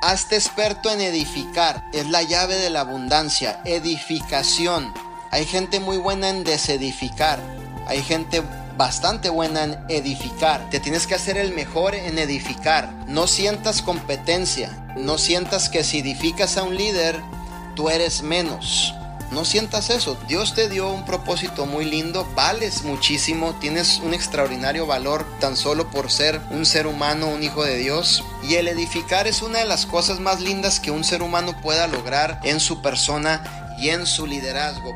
Hazte experto en edificar. Es la llave de la abundancia. Edificación. Hay gente muy buena en desedificar. Hay gente bastante buena en edificar. Te tienes que hacer el mejor en edificar. No sientas competencia. No sientas que si edificas a un líder, tú eres menos. No sientas eso. Dios te dio un propósito muy lindo, vales muchísimo, tienes un extraordinario valor tan solo por ser un ser humano, un hijo de Dios. Y el edificar es una de las cosas más lindas que un ser humano pueda lograr en su persona y en su liderazgo.